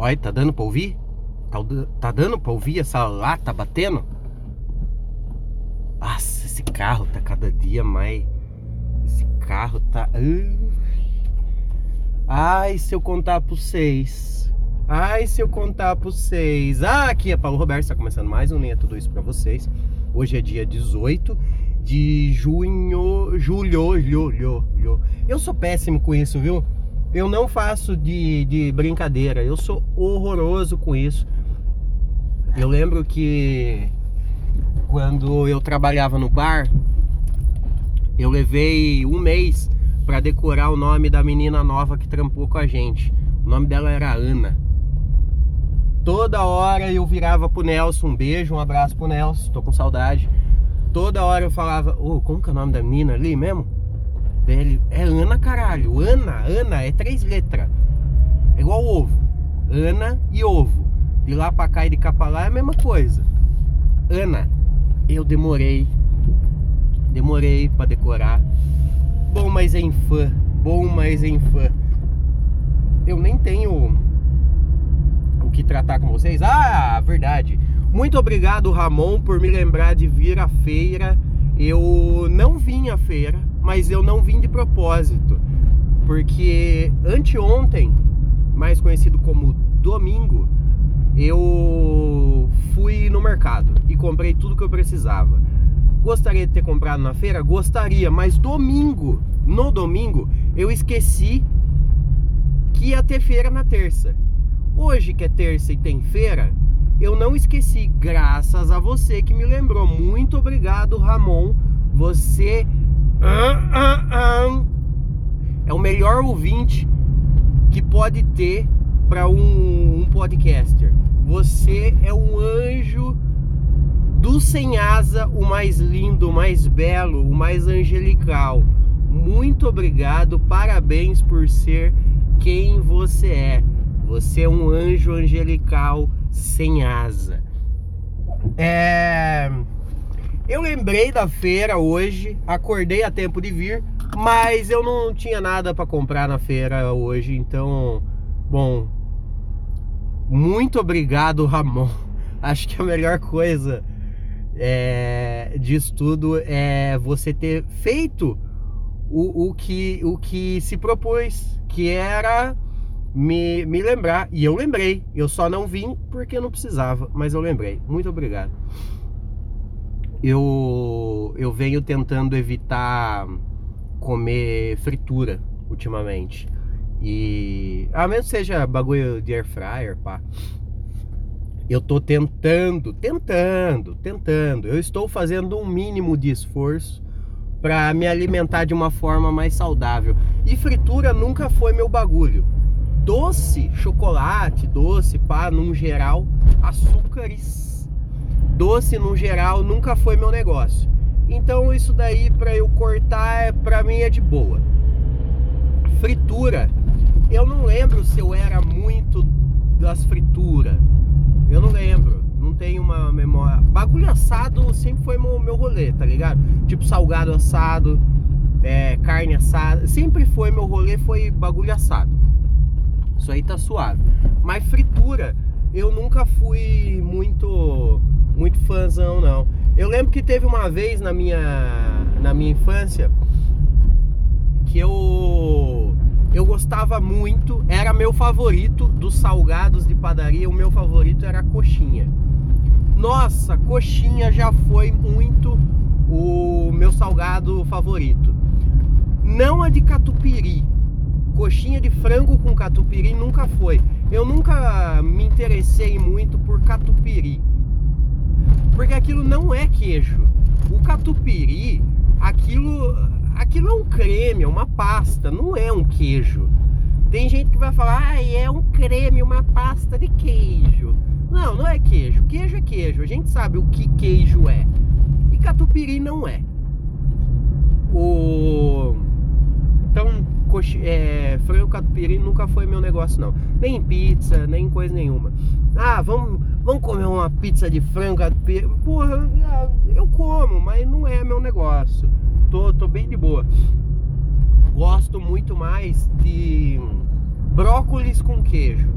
Olha, tá dando pra ouvir? Tá, tá dando pra ouvir essa lata batendo? Nossa, esse carro tá cada dia mais. Esse carro tá. Ai, se eu contar por seis. Ai, se eu contar por seis. Ah, aqui é Paulo Roberto, está começando mais um Nem é Tudo Isso pra vocês. Hoje é dia 18 de junho. Julho, julho, julho. Eu sou péssimo com isso, viu? Eu não faço de, de brincadeira. Eu sou horroroso com isso. Eu lembro que quando eu trabalhava no bar, eu levei um mês para decorar o nome da menina nova que trampou com a gente. O nome dela era Ana. Toda hora eu virava pro Nelson, um beijo, um abraço pro Nelson, tô com saudade. Toda hora eu falava, ô, oh, como que é o nome da menina ali mesmo? É Ana, caralho. Ana, Ana, é três letras. É igual ovo. Ana e ovo. De lá pra cá e de cá pra lá é a mesma coisa. Ana eu demorei, demorei para decorar. Bom, mas em fã, bom, mas em fã. Eu nem tenho o que tratar com vocês. Ah, verdade. Muito obrigado, Ramon, por me lembrar de vir à feira. Eu não vim à feira, mas eu não vim de propósito. Porque anteontem, mais conhecido como domingo, eu fui no mercado e comprei tudo que eu precisava. Gostaria de ter comprado na feira? Gostaria, mas domingo, no domingo, eu esqueci que ia ter feira na terça. Hoje que é terça e tem feira, eu não esqueci, graças a você que me lembrou. Muito obrigado, Ramon. Você é o melhor ouvinte que pode ter para um, um podcaster. Você é um anjo do sem asa, o mais lindo, o mais belo, o mais angelical. Muito obrigado, parabéns por ser quem você é. Você é um anjo angelical sem asa. É... Eu lembrei da feira hoje, acordei a tempo de vir, mas eu não tinha nada para comprar na feira hoje, então, bom, muito obrigado, Ramon. Acho que a melhor coisa é, disso tudo é você ter feito o, o, que, o que se propôs, que era me, me lembrar. E eu lembrei. Eu só não vim porque não precisava, mas eu lembrei. Muito obrigado. Eu, eu venho tentando evitar comer fritura ultimamente. E a menos seja bagulho de air fryer, pá. Eu tô tentando, tentando, tentando. Eu estou fazendo um mínimo de esforço para me alimentar de uma forma mais saudável. E fritura nunca foi meu bagulho. Doce, chocolate, doce, pá, num geral, açúcares. Doce num geral nunca foi meu negócio. Então isso daí para eu cortar, é, para mim é de boa. Fritura eu não lembro se eu era muito das frituras. Eu não lembro. Não tenho uma memória. Bagulho assado sempre foi meu, meu rolê, tá ligado? Tipo salgado assado, é, carne assada. Sempre foi meu rolê, foi bagulho assado. Isso aí tá suave. Mas fritura, eu nunca fui muito muito fãzão, não. Eu lembro que teve uma vez na minha na minha infância que eu eu gostava muito, era meu favorito dos salgados de padaria, o meu favorito era a coxinha. Nossa, coxinha já foi muito o meu salgado favorito. Não a de catupiry. Coxinha de frango com catupiry nunca foi. Eu nunca me interessei muito por catupiry. Porque aquilo não é queijo. O catupiry, aquilo aquilo é um creme, é uma pasta, não é um queijo. Tem gente que vai falar, ah, é um creme, uma pasta de queijo. Não, não é queijo. Queijo é queijo. A gente sabe o que queijo é. E catupiry não é. O... Então, coxi... é, frango catupiry nunca foi meu negócio, não. Nem pizza, nem coisa nenhuma. Ah, vamos, vamos comer uma pizza de frango catupiry. Porra, eu como, mas não é meu negócio tô, tô bem de boa. Gosto muito mais de brócolis com queijo.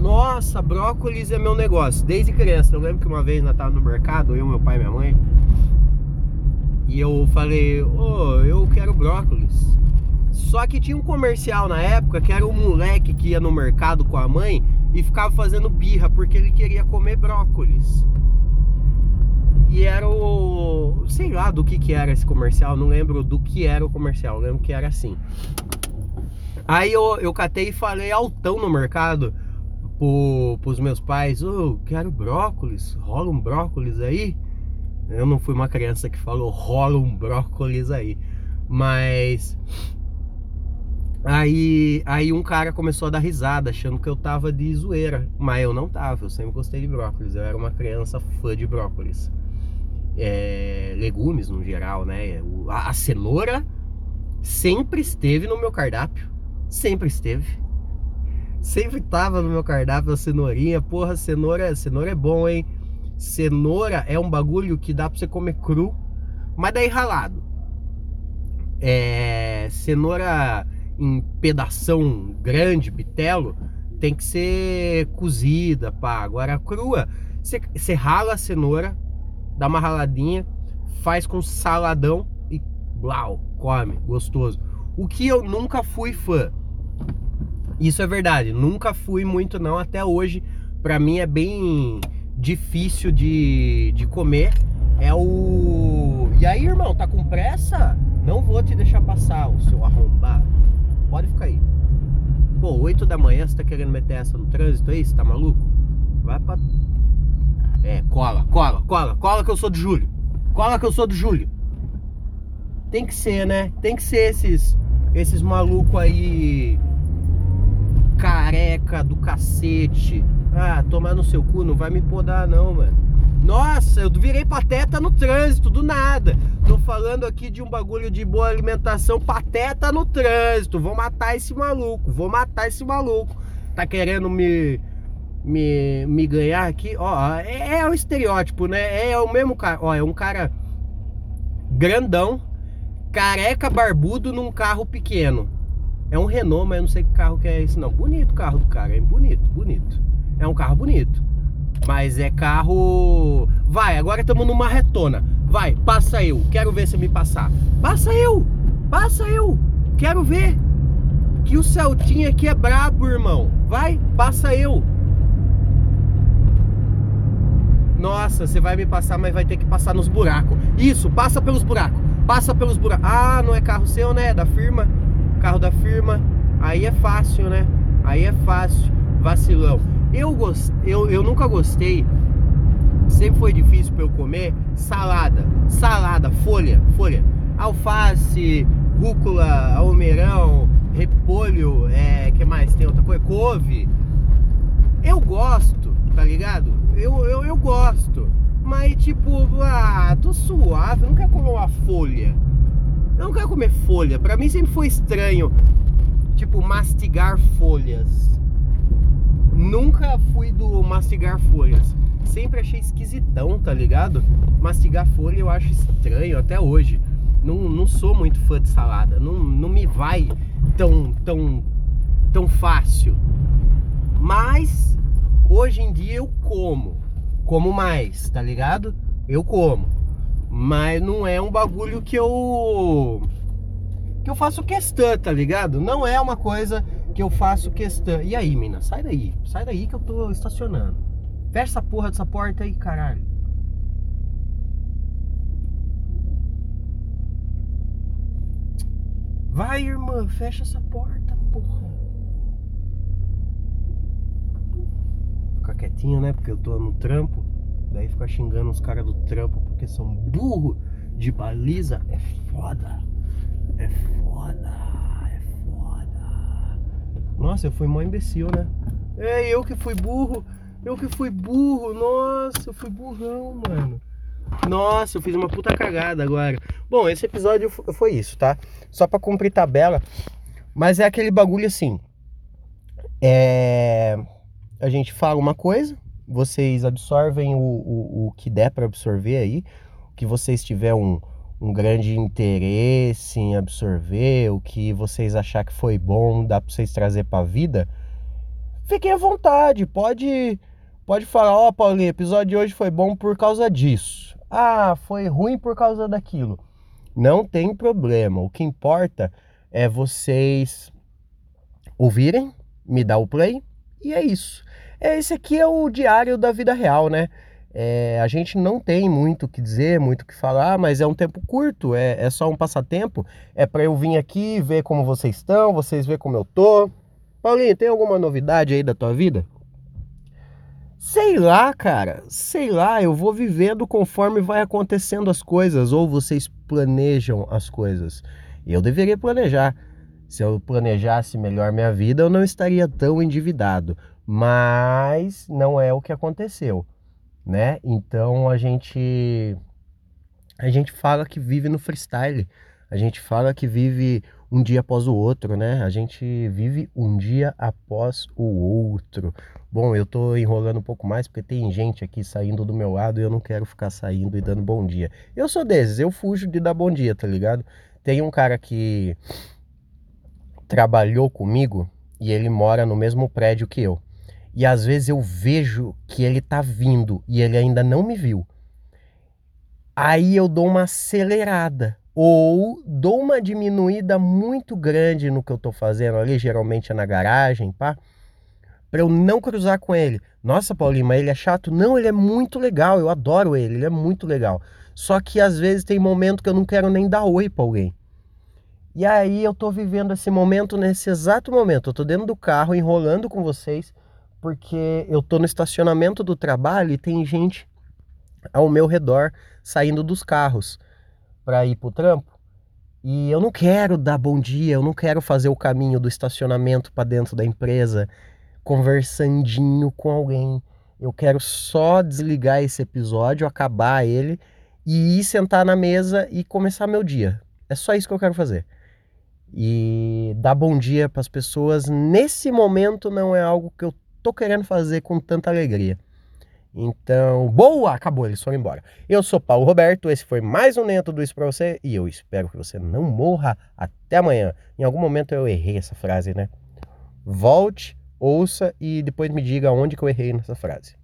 Nossa, brócolis é meu negócio. Desde criança. Eu lembro que uma vez nós tava no mercado, eu, meu pai e minha mãe. E eu falei, ô, oh, eu quero brócolis. Só que tinha um comercial na época que era um moleque que ia no mercado com a mãe e ficava fazendo birra porque ele queria comer brócolis. E era o. sei lá do que que era esse comercial, não lembro do que era o comercial, lembro que era assim. Aí eu, eu catei e falei altão no mercado pro, pros meus pais: Ô, oh, quero brócolis, rola um brócolis aí? Eu não fui uma criança que falou rola um brócolis aí. Mas Aí, aí um cara começou a dar risada, achando que eu tava de zoeira. Mas eu não tava, eu sempre gostei de brócolis. Eu era uma criança fã de brócolis. É, legumes no geral, né? A, a cenoura sempre esteve no meu cardápio. Sempre esteve. Sempre tava no meu cardápio a cenourinha. Porra, cenoura, cenoura é bom, hein? Cenoura é um bagulho que dá pra você comer cru, mas daí ralado. É, cenoura em pedação grande, bitelo, tem que ser cozida, pá. Agora crua, você rala a cenoura, dá uma raladinha, faz com saladão e blau, come, gostoso. O que eu nunca fui fã. Isso é verdade, nunca fui muito não até hoje. Para mim é bem difícil de, de comer. É o. E aí, irmão, tá com pressa? Não vou te deixar passar, o seu arrombado. Pode ficar aí. Pô, 8 da manhã você tá querendo meter essa no trânsito aí? Você tá maluco? Vai pra. É, cola, cola, cola, cola que eu sou do Júlio. Cola que eu sou do Júlio. Tem que ser, né? Tem que ser esses esses malucos aí careca do cacete. Ah, tomar no seu cu, não vai me podar não, mano. Nossa, eu virei pateta no trânsito, do nada. Tô falando aqui de um bagulho de boa alimentação, pateta no trânsito. Vou matar esse maluco, vou matar esse maluco. Tá querendo me me, me ganhar aqui? Ó, é, é o estereótipo, né? É o mesmo cara. Ó, é um cara grandão, careca, barbudo num carro pequeno. É um Renault, mas eu não sei que carro que é esse não. Bonito o carro do cara, é bonito, bonito. É um carro bonito. Mas é carro. Vai, agora estamos numa retona. Vai, passa eu. Quero ver você me passar. Passa eu! Passa eu! Quero ver! Que o Celtinha aqui é brabo, irmão. Vai, passa eu. Nossa, você vai me passar, mas vai ter que passar nos buracos. Isso, passa pelos buracos. Passa pelos buracos. Ah, não é carro seu, né? É da firma. Carro da firma. Aí é fácil, né? Aí é fácil. Vacilão. Eu, gost... eu, eu nunca gostei, sempre foi difícil para eu comer salada, salada, folha, folha, alface, rúcula, almeirão, repolho, é, que mais tem outra coisa, couve. Eu gosto, tá ligado? Eu, eu, eu gosto, mas tipo, ah, tô suave, eu não quero comer uma folha. Eu não quero comer folha. Para mim sempre foi estranho, tipo, mastigar folhas. Nunca fui do mastigar folhas. Sempre achei esquisitão, tá ligado? Mastigar folha eu acho estranho até hoje. Não, não sou muito fã de salada. Não, não me vai tão, tão, tão fácil. Mas hoje em dia eu como. Como mais, tá ligado? Eu como. Mas não é um bagulho que eu. que eu faço questão, tá ligado? Não é uma coisa que eu faço questão. E aí, mina, sai daí. Sai daí que eu tô estacionando. Fecha essa porra dessa porta aí, caralho. Vai, irmã, fecha essa porta, porra. Ficar quietinho, né? Porque eu tô no trampo. Daí ficar xingando os caras do trampo porque são burro de baliza. É foda. É Nossa, eu fui mó imbecil, né? É, eu que fui burro. Eu que fui burro. Nossa, eu fui burrão, mano. Nossa, eu fiz uma puta cagada agora. Bom, esse episódio foi isso, tá? Só pra cumprir tabela. Mas é aquele bagulho assim. É. A gente fala uma coisa, vocês absorvem o, o, o que der para absorver aí. O que vocês tiver um um grande interesse em absorver, o que vocês achar que foi bom, dá para vocês trazer para a vida, fiquem à vontade, pode pode falar, ó, oh, Paulinho, episódio de hoje foi bom por causa disso. Ah, foi ruim por causa daquilo. Não tem problema. O que importa é vocês ouvirem, me dar o play e é isso. Esse aqui é o diário da vida real, né? É, a gente não tem muito o que dizer, muito o que falar, mas é um tempo curto, é, é só um passatempo. É para eu vir aqui ver como vocês estão, vocês ver como eu tô. Paulinho, tem alguma novidade aí da tua vida? Sei lá, cara, sei lá, eu vou vivendo conforme vai acontecendo as coisas, ou vocês planejam as coisas. Eu deveria planejar. Se eu planejasse melhor minha vida, eu não estaria tão endividado. Mas não é o que aconteceu, né? Então a gente a gente fala que vive no freestyle. A gente fala que vive um dia após o outro, né? A gente vive um dia após o outro. Bom, eu tô enrolando um pouco mais porque tem gente aqui saindo do meu lado e eu não quero ficar saindo e dando bom dia. Eu sou desses, eu fujo de dar bom dia, tá ligado? Tem um cara que trabalhou comigo e ele mora no mesmo prédio que eu. E às vezes eu vejo que ele tá vindo e ele ainda não me viu. Aí eu dou uma acelerada ou dou uma diminuída muito grande no que eu tô fazendo ali, geralmente é na garagem, pá, para eu não cruzar com ele. Nossa, Paulinho, mas ele é chato? Não, ele é muito legal, eu adoro ele, ele é muito legal. Só que às vezes tem momento que eu não quero nem dar oi para alguém. E aí eu tô vivendo esse momento nesse exato momento. Eu tô dentro do carro enrolando com vocês porque eu tô no estacionamento do trabalho e tem gente ao meu redor saindo dos carros para ir pro trampo. E eu não quero dar bom dia, eu não quero fazer o caminho do estacionamento para dentro da empresa conversandinho com alguém. Eu quero só desligar esse episódio, acabar ele e ir sentar na mesa e começar meu dia. É só isso que eu quero fazer e dar bom dia para as pessoas nesse momento não é algo que eu tô querendo fazer com tanta alegria. Então, boa, acabou, eles foram embora. Eu sou Paulo Roberto, esse foi mais um Nem Tudo Isso para você e eu espero que você não morra até amanhã. Em algum momento eu errei essa frase, né? Volte, ouça e depois me diga onde que eu errei nessa frase.